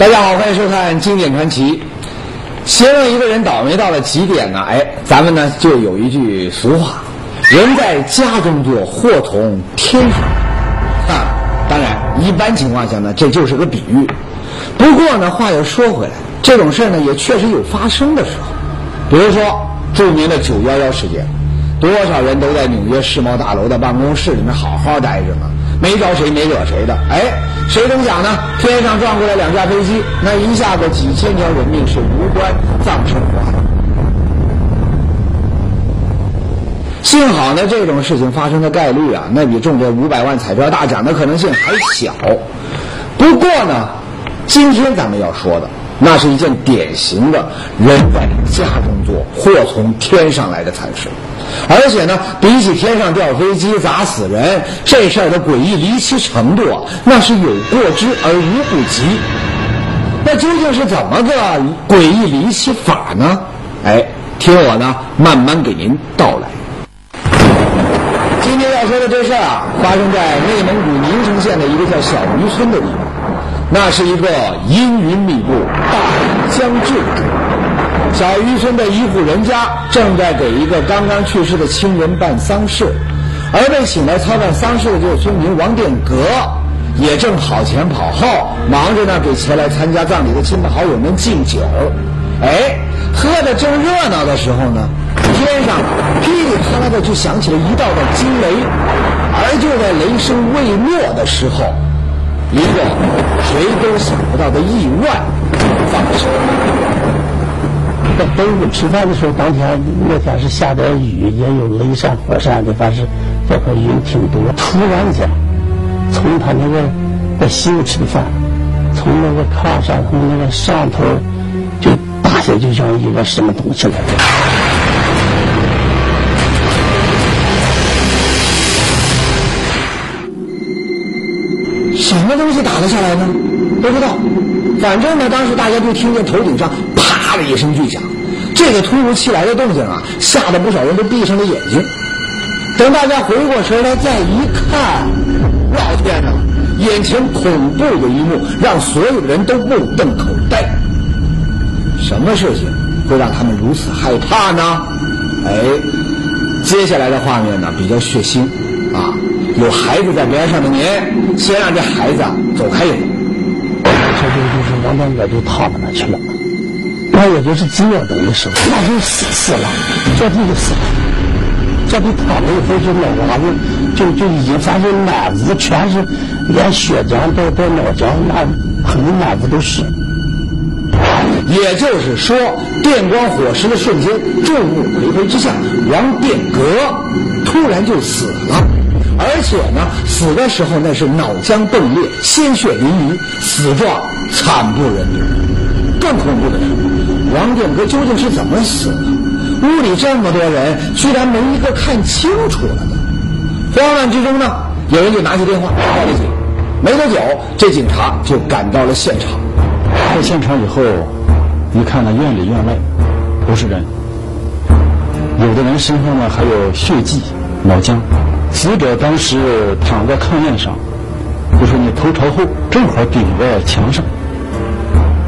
大家好，欢迎收看《经典传奇》。形容一个人倒霉到了极点呢，哎，咱们呢就有一句俗话：“人在家中坐，祸从天上。”啊，当然，一般情况下呢，这就是个比喻。不过呢，话又说回来，这种事儿呢也确实有发生的时候。比如说著名的九幺幺事件，多少人都在纽约世贸大楼的办公室里面好好待着呢，没招谁，没惹谁的。哎，谁能想呢？天上撞过来两架飞机，那一下子几千条人命是无关葬身火海。幸好呢，这种事情发生的概率啊，那比中这五百万彩票大奖的可能性还小。不过呢，今天咱们要说的，那是一件典型的人在家中坐，祸从天上来的惨事。而且呢，比起天上掉飞机砸死人这事儿的诡异离奇程度啊，那是有过之而无不及。那究竟是怎么个诡异离奇法呢？哎，听我呢慢慢给您道来。今天要说的这事儿啊，发生在内蒙古宁城县的一个叫小渔村的地方。那是一个阴云密布、大雨将至的中午。小渔村的一户人家正在给一个刚刚去世的亲人办丧事，而被请来操办丧事的这个村民王殿阁，也正跑前跑后，忙着呢给前来参加葬礼的亲朋好友们敬酒。哎，喝的正热闹的时候呢，天上噼里啪啦的就响起了一道道惊雷，而就在雷声未落的时候，一个谁都想不到的意外发生。在中午吃饭的时候，当天那天是下点雨，也有雷闪火闪的，反正这块云挺多。突然间，从他那个在西屋吃的饭，从那个炕上，从那个上头就大下就像一个什么东西来着。什么东西打了下来呢？不知道。反正呢，当时大家就听见头顶上啪的一声巨响，这个突如其来的动静啊，吓得不少人都闭上了眼睛。等大家回过神来再一看，老天呐！眼前恐怖的一幕让所有的人都目瞪口呆。什么事情会让他们如此害怕呢？哎，接下来的画面呢比较血腥，有孩子在边上的您，先让这孩子啊走开一会儿。这就就是王大哥就躺在那去了，那也就是几秒钟的时候，那就死死了，这地就死了，这地躺了？以后就脑瓜子就就已经发现满屋全是，连血浆到到脑浆那可能满屋都是。也就是说，电光火石的瞬间，众目睽睽之下，王殿阁突然就死了，而且呢，死的时候那是脑浆迸裂，鲜血淋漓，死状惨不忍睹。更恐怖的是，王殿阁究竟是怎么死的？屋里这么多人，居然没一个看清楚了呢！慌乱之中呢，有人就拿起电话报了警。没多久，这警察就赶到了现场。到现场以后，一看呢，院里院外都是人，有的人身上呢还有血迹、脑浆。死者当时躺在炕沿上，就说你头朝后，正好顶在墙上，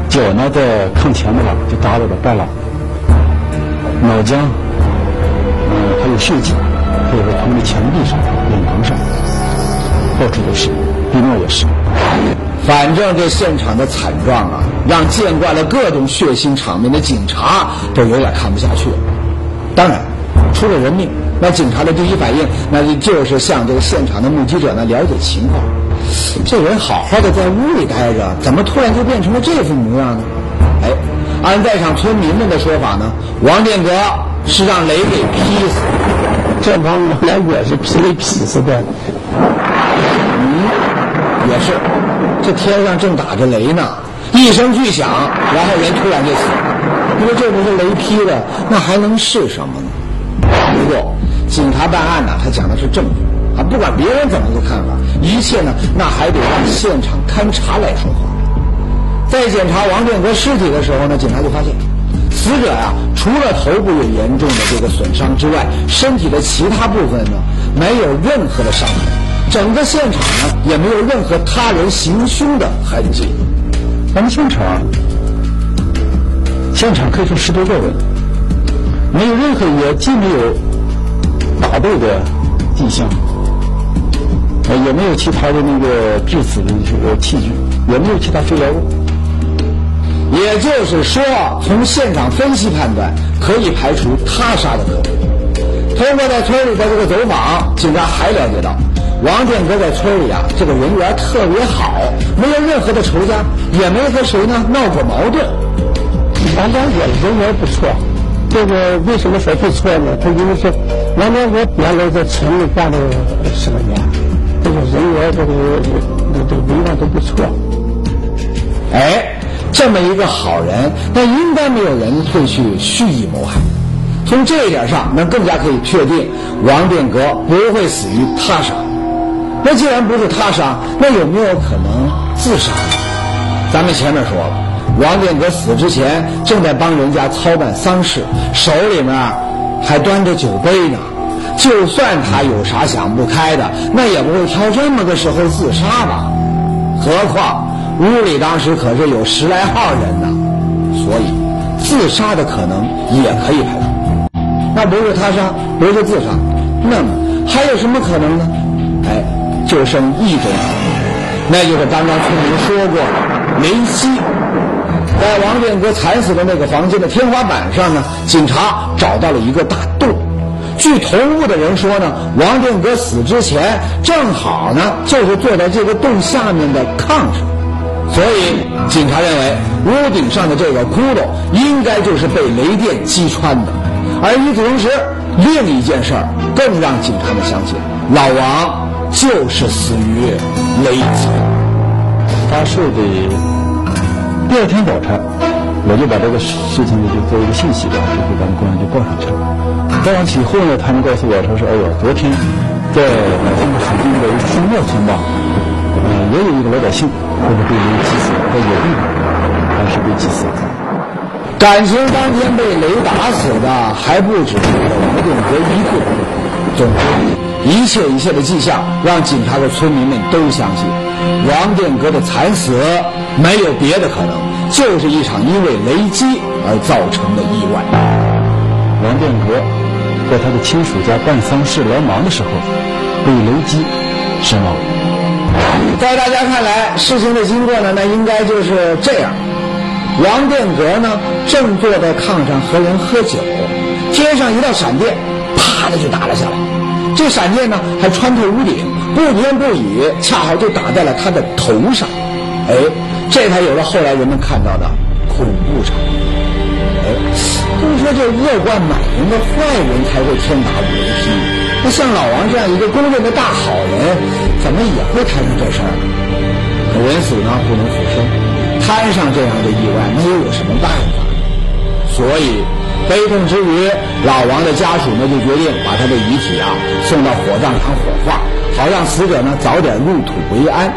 脚呢在炕前面，就耷拉到半拉。脑浆，嗯，还有血迹，还有从的墙壁上、脸庞上，到处都是，地面也是。反正这现场的惨状啊，让见惯了各种血腥场面的警察都有点看不下去了。当然，出了人命，那警察的第一反应，那就是向这个现场的目击者呢了解情况。这人好好的在屋里待着，怎么突然就变成了这副模样呢？哎，按在场村民们的说法呢，王殿阁是让雷给劈死的。这帮老两也是劈雷劈死的。嗯也是，这天上正打着雷呢，一声巨响，然后人突然就死了。你说这不是雷劈的，那还能是什么呢？警察办案呢，他讲的是证据，啊，不管别人怎么个看法，一切呢，那还得让现场勘查来说话。在检查王殿国尸体的时候呢，警察就发现，死者呀、除了头部有严重的这个损伤之外，身体的其他部分呢，没有任何的伤痕。整个现场呢也没有任何他人行凶的痕迹。咱们现场，现场可以说十多个人，没有任何也既没有打斗的迹象，呃，也没有其他的那个致死的这个器具，也没有其他非药物。也就是说，从现场分析判断，可以排除他杀的可能。通过在村里的这个走访，警察还了解到，王建国在村里啊，这个人缘特别好，没有任何的仇家，也没和谁呢闹过矛盾。王殿阁人缘不错，这个为什么说不错呢？他因为是王殿阁原来在城里干了十多年，这个人员这个这个人缘都不错。哎，这么一个好人，那应该没有人会去蓄意谋害。从这一点上，那更加可以确定王殿阁不会死于他杀。那既然不是他杀，那有没有可能自杀呢？咱们前面说了，王殿阁死之前正在帮人家操办丧事，手里面还端着酒杯呢。就算他有啥想不开的，那也不会挑这么个时候自杀吧？何况屋里当时可是有十来号人呢，所以自杀的可能也可以排除。那不是他杀，不是自杀，那么还有什么可能呢？哎，就剩一种可能，那就是刚刚村民说过的雷击。在王殿阁惨死的那个房间的天花板上呢，警察找到了一个大洞。据同屋的人说呢，王殿阁死之前正好呢就是坐在这个洞下面的炕上，所以警察认为屋顶上的这个窟窿应该就是被雷电击穿的。而与此同时，另一件事儿更让警察们相信，老王就是死于雷击。发誓的第二天早晨，我就把这个事情呢就做一个信息吧，就给咱们公安局报上去了。报上去以后呢，他们告诉我说是，哎呦，昨天在咱们附近的树庙村吧，嗯，也有一个老百姓，或者被人击死，在野地里，当时被击死了。感情当天被雷打死的还不止这个王殿阁一个。总之，一切一切的迹象让警察和村民们都相信，王殿阁的惨死没有别的可能，就是一场因为雷击而造成的意外。王殿阁在他的亲属家办丧事来忙的时候，被雷击身亡。在大家看来，事情的经过呢，那应该就是这样。王殿阁呢，正坐在炕上和人喝酒，天上一道闪电，啪的就打了下来。这闪电呢，还穿透屋顶，不偏不倚，恰好就打在了他的头上。哎，这才有了后来人们看到的恐怖场面。哎，都说这恶贯满盈的坏人才会天打五雷劈，那像老王这样一个公认的大好人，怎么也会摊上这事儿？可人死呢，不能复生。摊上这样的意外，那又有什么办法？所以，悲痛之余，老王的家属呢就决定把他的遗体啊送到火葬场火化，好让死者呢早点入土为安。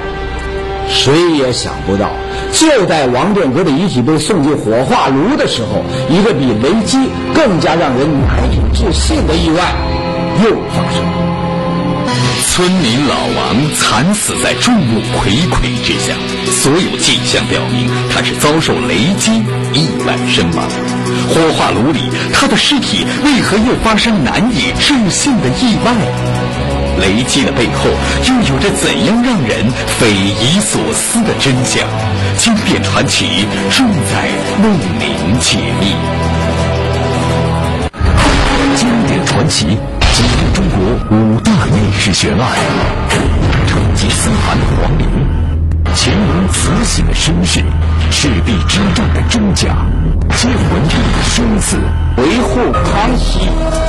谁也想不到，就在王殿阁的遗体被送进火化炉的时候，一个比雷击更加让人难以置信的意外又发生了。村民老王惨死在众目睽睽之下，所有迹象表明他是遭受雷击意外身亡。火化炉里，他的尸体为何又发生难以置信的意外？雷击的背后又有着怎样让人匪夷所思的真相？经典传奇正在为您解密。经典传奇。解密中国五大历史悬案：成吉思汗的皇陵、乾隆慈禧的身世、赤壁之战的真假、建文帝的生死。维护康熙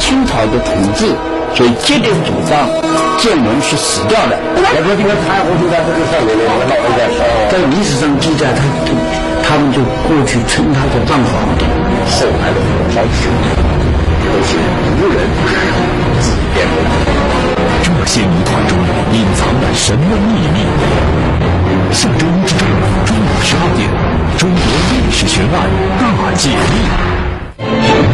清朝的统治，所以坚定主张建文是死掉的。我说这个太后就在这个上面，我们老人家说，在历史上记载，他他们就过去称他叫藏皇帝，后来的火烧兄弟，可惜无人。这些谜团中隐藏了什么秘密？下周一至周五中午十二点，中国历史悬案大解密。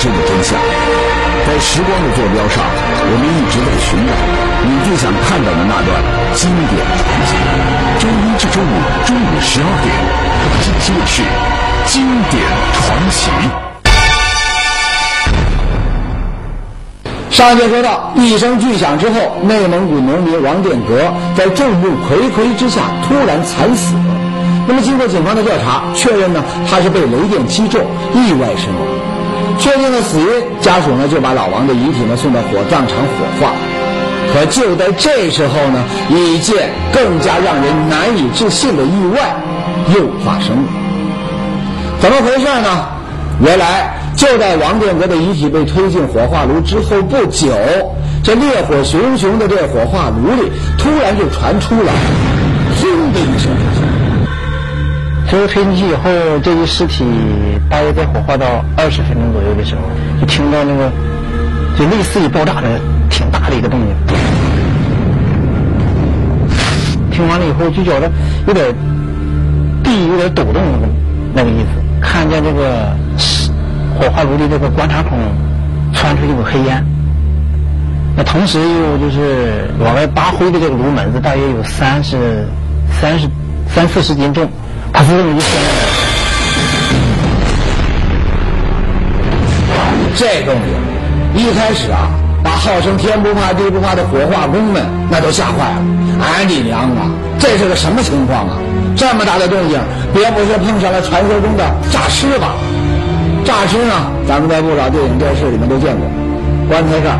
流传的经典，未知的真相，在时光的坐标上，我们一直在寻找你最想看到的那段经典传奇。周一至周五中午。十二点，这就是经典传奇。上节说到，一声巨响之后，内蒙古农民王殿阁在众目睽睽之下突然惨死了。那么，经过警方的调查，确认呢，他是被雷电击中，意外身亡。确定了死因，家属呢就把老王的遗体呢送到火葬场火化。可就在这时候呢，一件更加让人难以置信的意外又发生了。怎么回事呢？原来就在王殿阁的遗体被推进火化炉之后不久，这烈火熊熊的这火化炉里突然就传出了“轰”的一声。最后推进去以后，这具尸体大约在火化到二十分钟左右的时候，就听到那个就类似于爆炸的挺大的一个动静。听完了以后，就觉得有点地有点抖动那个那个意思。看见这个火化炉的这个观察孔窜出一股黑烟，那同时又就是往外扒灰的这个炉门子，大约有三十三十三四十斤重。他是这么一说的。这动静，一开始啊，把号称天不怕地不怕的火化工们那都吓坏了。俺你娘啊，这是个什么情况啊？这么大的动静，别不是碰上了传说中的诈尸吧？诈尸呢，咱们在不少电影电视里面都见过。棺材盖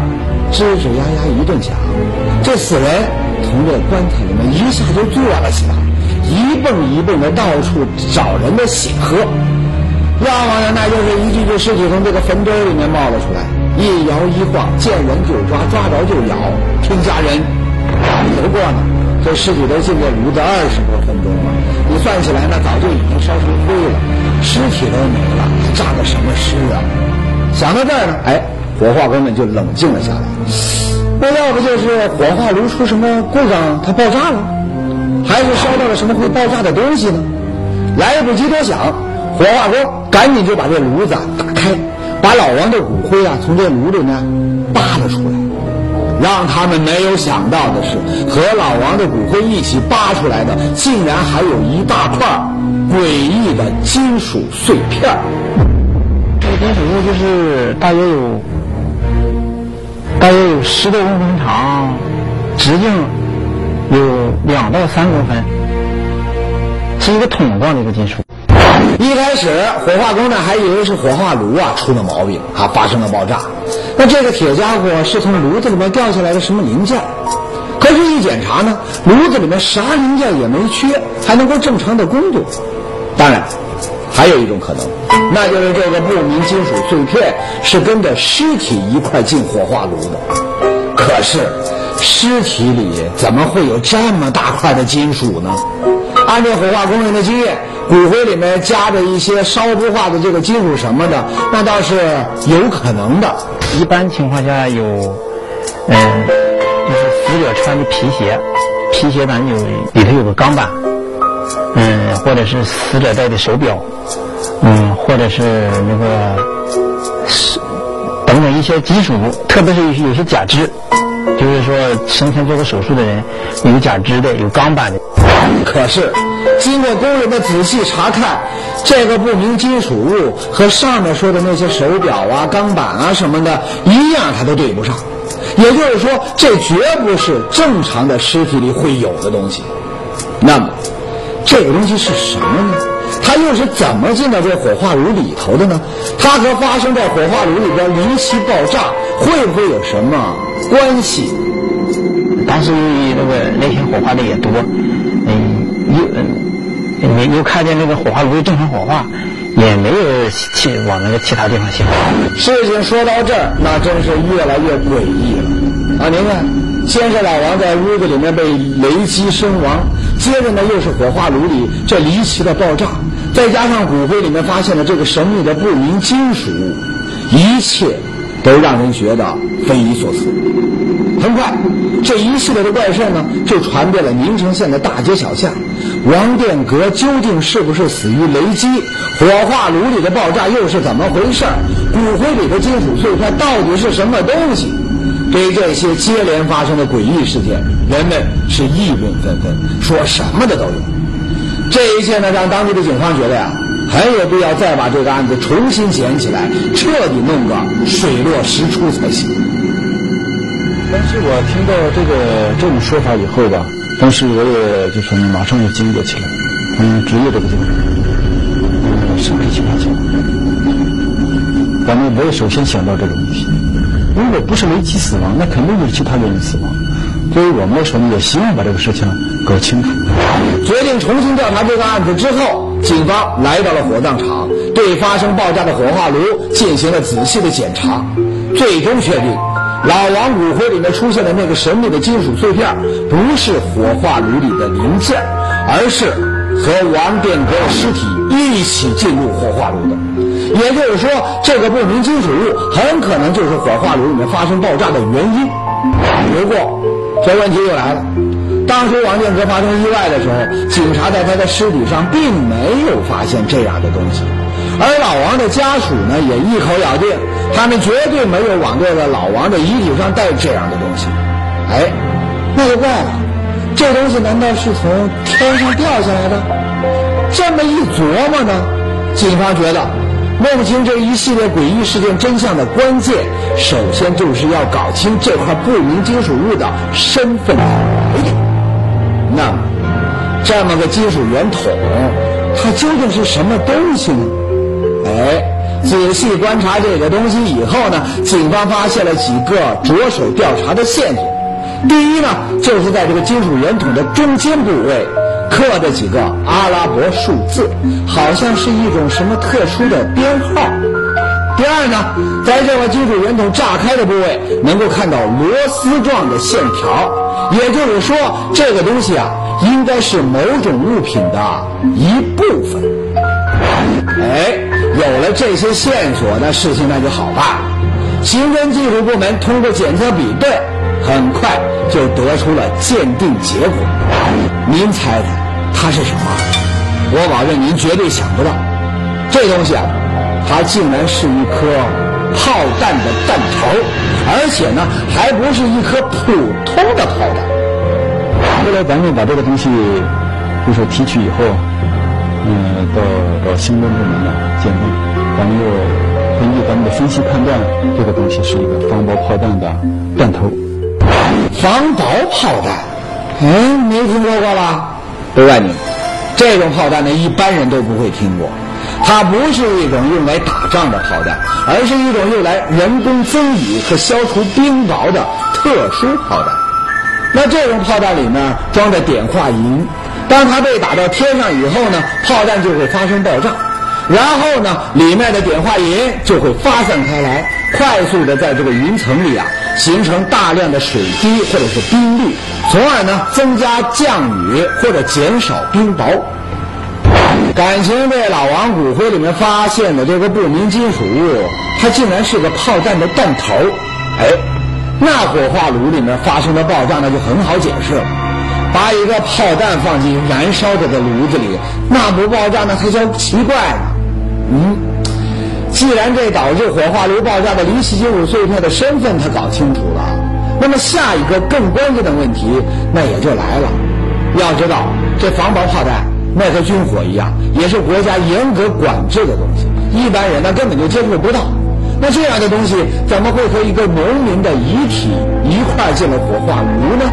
吱吱呀呀一顿响，这死人从这棺材里面一下就坐了起来。一蹦一蹦的到处找人的血喝，要么呢，那就是一具具尸体从这个坟堆里面冒了出来，一摇一晃，见人就抓，抓着就咬，听家人。不过呢，这尸体都进这炉子二十多分钟了，你算起来呢，早就已经烧成灰了，尸体都没了，还炸的什么尸啊？想到这儿呢，哎，火化工们就冷静了下来。那要不就是火化炉出什么故障，它爆炸了？还是烧到了什么会爆炸的东西呢？来不及多想，火化工赶紧就把这炉子打开，把老王的骨灰啊从这炉里呢扒了出来。让他们没有想到的是，和老王的骨灰一起扒出来的，竟然还有一大块诡异的金属碎片。这个金属物就是大约有大约有十多公分长，直径。有两到三公分，是一个桶状的一个金属。一开始火化工呢还以为是火化炉啊出了毛病啊发生了爆炸，那这个铁家伙是从炉子里面掉下来的什么零件？可是，一检查呢，炉子里面啥零件也没缺，还能够正常的工作。当然，还有一种可能，那就是这个不明金属碎片是跟着尸体一块进火化炉的。可是。尸体里怎么会有这么大块的金属呢？按照火化工人的经验，骨灰里面夹着一些烧不化的这个金属什么的，那倒是有可能的。一般情况下有，嗯，就是死者穿的皮鞋，皮鞋咱有里头有个钢板，嗯，或者是死者戴的手表，嗯，或者是那个是等等一些金属，特别是有些假肢。就是说，生前做过手术的人，有假肢的，有钢板的。可是，经过工人的仔细查看，这个不明金属物和上面说的那些手表啊、钢板啊什么的一样，它都对不上。也就是说，这绝不是正常的尸体里会有的东西。那么，这个东西是什么呢？它又是怎么进到这火化炉里头的呢？他和发生在火化炉里边离奇爆炸会不会有什么关系？当时那个那天火化的也多，嗯，又嗯，又又看见那个火化炉正常火化，也没有去往那个其他地方想。事情说到这儿，那真是越来越诡异了啊！您看，先是老王在屋子里面被雷击身亡，接着呢又是火化炉里这离奇的爆炸。再加上骨灰里面发现了这个神秘的不明金属物，一切都让人觉得匪夷所思。很快，这一系列的怪事呢，就传遍了宁城县的大街小巷。王殿阁究竟是不是死于雷击？火化炉里的爆炸又是怎么回事？骨灰里的金属碎片到底是什么东西？对这些接连发生的诡异事件，人们是议论纷纷，说什么的都有。这一切呢，让当地的警方觉得呀，很有必要再把这个案子重新捡起来，彻底弄个水落石出才行。但是我听到这个这种说法以后吧，当时我也就是马上就惊觉起来，嗯，职业这个地方，嗯，什么情况下？反正我也首先想到这个问题，如果不是雷击死亡，那肯定就是其他原因死亡。对于我们来说呢，也希望把这个事情搞清楚。决定重新调查这个案子之后，警方来到了火葬场，对发生爆炸的火化炉进行了仔细的检查，最终确定。老王骨灰里面出现的那个神秘的金属碎片，不是火化炉里的零件，而是和王殿阁的尸体一起进入火化炉的。也就是说，这个不明金属物很可能就是火化炉里面发生爆炸的原因。不过，这问题又来了。当初王殿阁发生意外的时候，警察在他的尸体上并没有发现这样的东西，而老王的家属呢，也一口咬定，他们绝对没有往这个老王的遗体上带这样的东西。哎，那就怪了，这东西难道是从天上掉下来的？这么一琢磨呢，警方觉得，弄清这一系列诡异事件真相的关键，首先就是要搞清这块不明金属物的身份来源。那么，这么个金属圆筒，它究竟是什么东西呢？哎，仔细观察这个东西以后呢，警方发现了几个着手调查的线索。第一呢，就是在这个金属圆筒的中间部位刻着几个阿拉伯数字，好像是一种什么特殊的编号。第二呢，在这个金属圆筒炸开的部位，能够看到螺丝状的线条。也就是说，这个东西啊，应该是某种物品的一部分。哎，有了这些线索，那事情那就好办了。刑侦技术部门通过检测比对，很快就得出了鉴定结果。您猜猜，它是什么？我保证您绝对想不到，这东西啊，它竟然是一颗炮弹的弹头，而且呢，还不是一颗普通的炮弹。后来咱们把这个东西，就是提取以后，嗯，到到刑侦部门呢鉴定，咱们又根据咱们的分析判断，这个东西是一个防爆炮弹的弹头。防爆炮弹，哎，没听说过吧？不怪你，这种炮弹呢，一般人都不会听过。它不是一种用来打仗的炮弹，而是一种用来人工增雨和消除冰雹的特殊炮弹。那这种炮弹里面装着碘化银，当它被打到天上以后呢，炮弹就会发生爆炸，然后呢，里面的碘化银就会发散开来，快速的在这个云层里啊，形成大量的水滴或者是冰粒，从而呢增加降雨或者减少冰雹。感情这老王骨灰里面发现的这个不明金属物，它竟然是个炮弹的弹头，哎，那火化炉里面发生的爆炸那就很好解释了。把一个炮弹放进燃烧着的炉子里，那不爆炸那才叫奇怪呢。嗯，既然这导致火化炉爆炸的离奇金属碎片的身份他搞清楚了，那么下一个更关键的问题那也就来了。要知道，这防爆炮弹。那和军火一样，也是国家严格管制的东西，一般人呢根本就接触不到。那这样的东西怎么会和一个农民的遗体一块进了火化炉呢？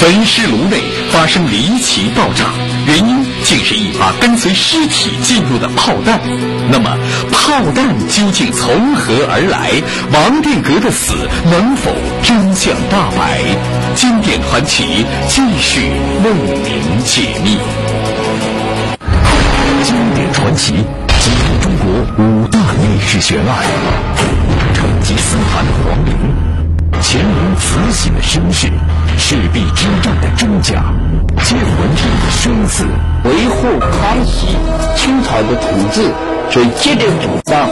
焚尸炉内发生离奇爆炸，原因竟是一发跟随尸体进入的炮弹。那么，炮弹究竟从何而来？王殿阁的死能否真相大白？经典传奇继续为您解密。经典传奇记录中国五大历史悬案，成吉思汗的皇陵。乾隆慈禧的身世，赤壁之战的真假，建文帝的生死，维护康熙清朝的统治，所以坚决主张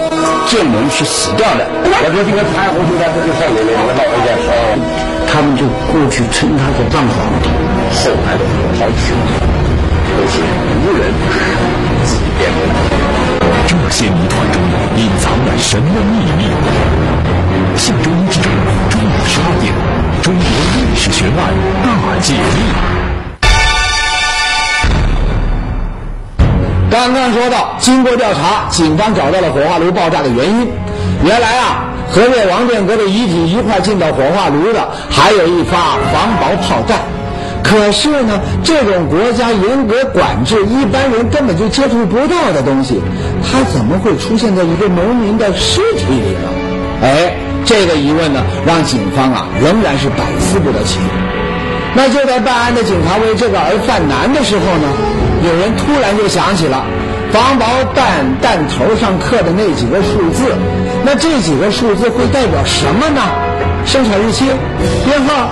建文是死掉的。我说这个太后就在这个上面，我们老人家说，他们就过去称他是藏皇帝，后来的好几都是无人自己编的。这些谜团中隐藏了什么秘密？下周一至周五中午十二点，中国历史悬案大解密。刚刚说到，经过调查，警方找到了火化炉爆炸的原因。原来啊，和这王殿阁的遗体一块进到火化炉的，还有一发防雹炮弹。可是呢，这种国家严格管制，一般人根本就接触不到的东西，它怎么会出现在一个农民的尸体里呢？哎，这个疑问呢，让警方啊仍然是百思不得其解。那就在办案的警察为这个而犯难的时候呢，有人突然就想起了防雹弹弹头上刻的那几个数字，那这几个数字会代表什么呢？生产日期、编号。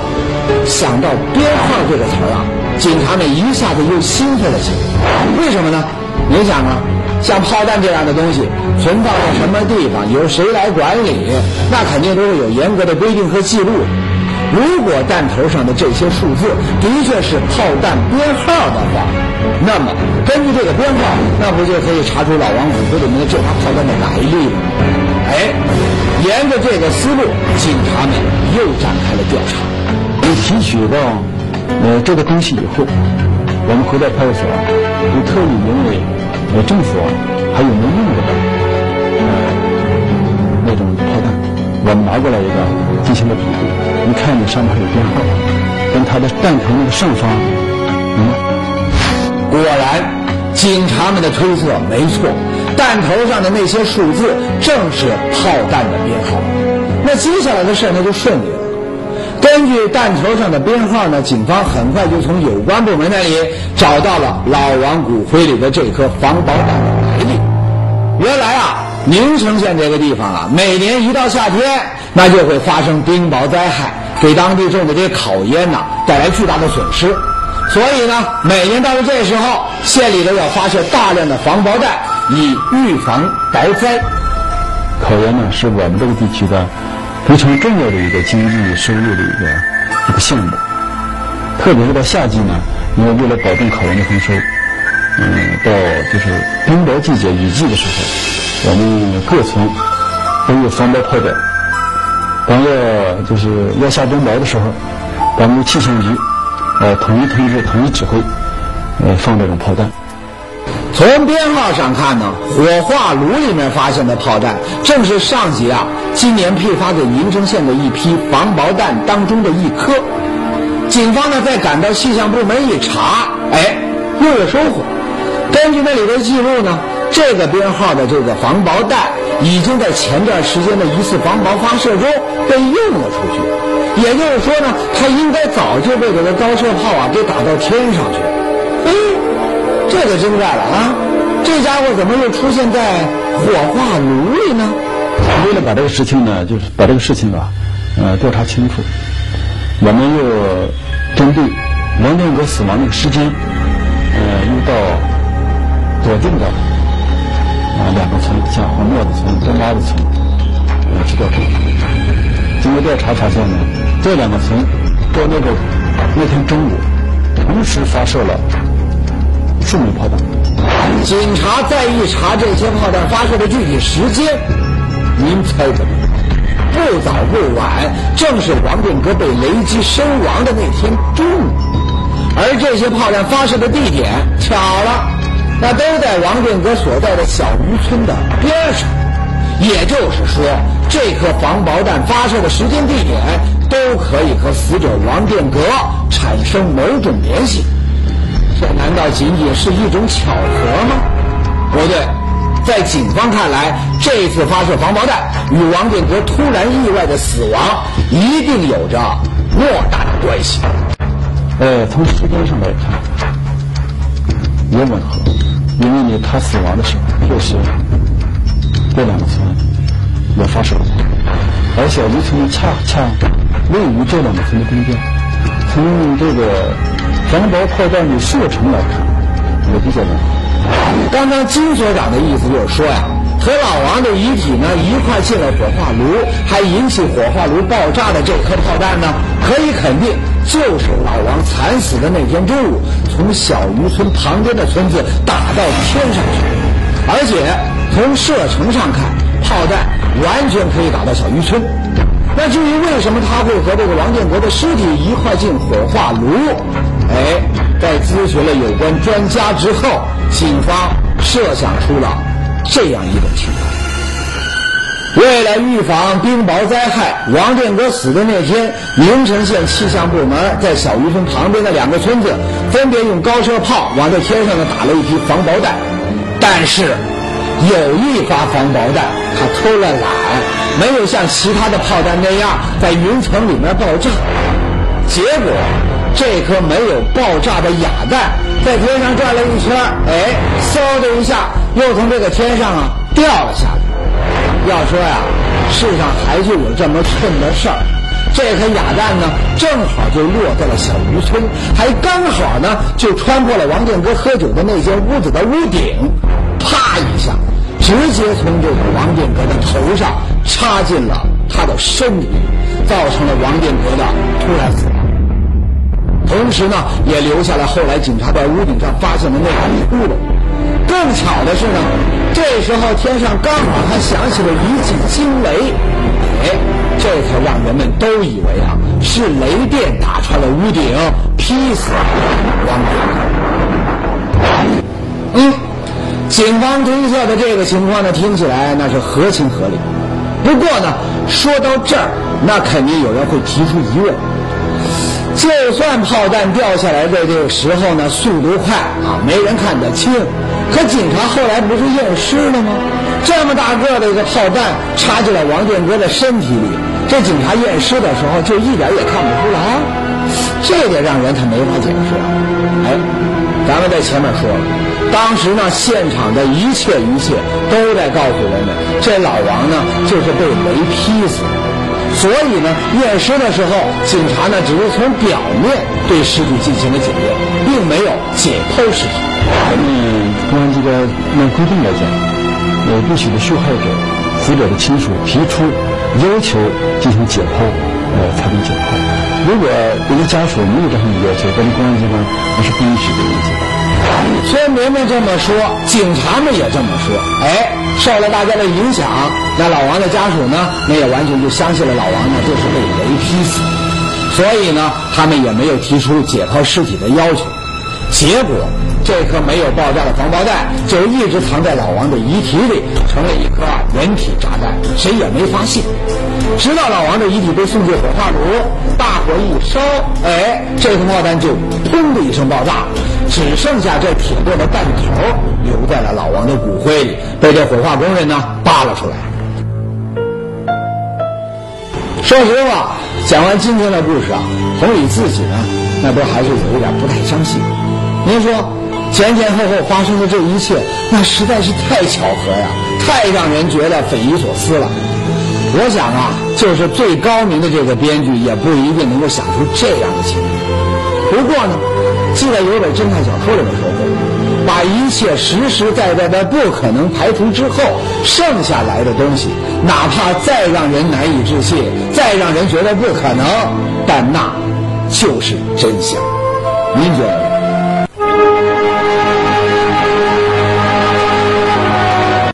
想到编号这个词儿啊，警察们一下子又兴奋了起来。为什么呢？你想啊，像炮弹这样的东西存放在什么地方，由谁来管理，那肯定都是有严格的规定和记录。如果弹头上的这些数字的确是炮弹编号的话，那么根据这个编号，那不就可以查出老王骨灰里面的这发炮弹的来历了吗？哎，沿着这个思路，警察们又展开了调查。你提取到呃这个东西以后，我们回到派出所，就特意因为呃政府还有没用过的呃那种炮弹，我们拿过来一个进行了比对。你看，你上面还有编号，跟它的弹头那个上方，嗯，果然，警察们的推测没错，弹头上的那些数字正是炮弹的编号。那接下来的事那就顺利了。根据弹头上的编号呢，警方很快就从有关部门那里找到了老王骨灰里的这颗防雹弹的来历。原来啊，宁城县这个地方啊，每年一到夏天，那就会发生冰雹灾害，给当地种的这些烤烟呐带来巨大的损失。所以呢，每年到了这时候，县里都要发射大量的防雹弹，以预防雹灾。烤烟呢，是我们这个地区的。非常重要的一个经济收入的一个一个项目，特别是到夏季呢，因为为了保证考研的丰收，嗯，到就是冰雹季节雨季的时候，我们各村都有防雹炮弹。当要就是要下冰雹的时候，咱们气象局呃统一通知、统一指挥，呃放这种炮弹。从编号上看呢，火化炉里面发现的炮弹正是上级啊今年批发给宁城县的一批防雹弹当中的一颗。警方呢在赶到气象部门一查，哎，又有收获。根据那里的记录呢，这个编号的这个防雹弹已经在前段时间的一次防雹发射中被用了出去。也就是说呢，它应该早就被这个高射炮啊给打到天上去了。哎。这就精怪了啊！这家伙怎么又出现在火化炉里呢？为了把这个事情呢，就是把这个事情啊，呃，调查清楚，我们又针对王殿阁死亡那个时间，呃，又到锁定的啊两个村，像黄庙子村、东洼子村，呃，去调查。经过调查发现呢，这两个村在那个那天中午同时发射了。数枚炮弹，警察再一查这些炮弹发射的具体时间，您猜怎么样？不早不晚，正是王殿阁被雷击身亡的那天中午。而这些炮弹发射的地点，巧了，那都在王殿阁所在的小渔村的边上。也就是说，这颗防雹弹发射的时间、地点，都可以和死者王殿阁产生某种联系。这难道仅仅是一种巧合吗？不对，在警方看来，这次发射防爆弹与王建国突然意外的死亡一定有着莫大的关系。呃，从时间上来看，也吻合，因为呢，他死亡的时候确实这两个村也发射了，而小渔村恰恰位于这两个村的中间，从这个。防雹炮弹的射程来看，也比较稳。刚刚金所长的意思就是说呀，和老王的遗体呢一块进了火化炉，还引起火化炉爆炸的这颗炮弹呢，可以肯定就是老王惨死的那天中午从小渔村旁边的村子打到天上去。而且从射程上看，炮弹完全可以打到小渔村。那至于为什么他会和这个王建国的尸体一块进火化炉？哎，在咨询了有关专家之后，警方设想出了这样一种情况。为了预防冰雹灾害，王建国死的那天，宁城县气象部门在小渔村旁边的两个村子，分别用高射炮往这天上呢打了一批防雹弹。但是，有一发防雹弹，他偷了懒，没有像其他的炮弹那样在云层里面爆炸。结果，这颗没有爆炸的哑弹在天上转了一圈，哎，嗖的一下，又从这个天上啊掉了下来。要说呀，世上还就有这么寸的事儿。这颗哑弹呢，正好就落在了小渔村，还刚好呢，就穿过了王殿阁喝酒的那间屋子的屋顶，啪一下，直接从这个王殿阁的头上插进了他的身体，造成了王殿阁的突然死。同时呢，也留下了后来警察在屋顶上发现的那个窟窿。更巧的是呢，这时候天上刚好还响起了一记惊雷，哎，这才让人们都以为啊是雷电打穿了屋顶，劈死了王德。嗯，警方推测的这个情况呢，听起来那是合情合理。不过呢，说到这儿，那肯定有人会提出疑问。就算炮弹掉下来的这个时候呢，速度快啊，没人看得清。可警察后来不是验尸了吗？这么大个的一个炮弹插进了王建国的身体里，这警察验尸的时候就一点也看不出来，这得让人他没法解释。哎，咱们在前面说了，当时呢现场的一切一切都在告诉人们，这老王呢就是被雷劈死。所以呢，验尸的时候，警察呢只是从表面对尸体进行了检验，并没有解剖尸体。咱们公安机关按规定来讲，呃，必须得受害者、死者。的亲属提出要求进行解剖，呃，才能解剖。如果人家家属没有这样的要求，咱们公安机关那是不允许的解剖。村民们这么说，警察们也这么说。哎，受了大家的影响，那老王的家属呢，那也完全就相信了老王呢就是被雷劈死，所以呢，他们也没有提出解剖尸体的要求。结果，这颗没有爆炸的防爆弹就一直藏在老王的遗体里，成了一颗人体炸弹，谁也没发现。直到老王的遗体被送进火化炉，大火一烧，哎，这颗炮弹就砰的一声爆炸，只剩下这铁做的弹头留在了老王的骨灰里，被这火化工人呢扒了出来。说实话，讲完今天的故事啊，红礼自己呢，那都还是有一点不太相信。您说，前前后后发生的这一切，那实在是太巧合呀，太让人觉得匪夷所思了。我想啊，就是最高明的这个编剧，也不一定能够想出这样的情节。不过呢，记得有本侦探小说里面说过，把一切实实在在的不可能排除之后，剩下来的东西，哪怕再让人难以置信，再让人觉得不可能，但那就是真相。您觉得？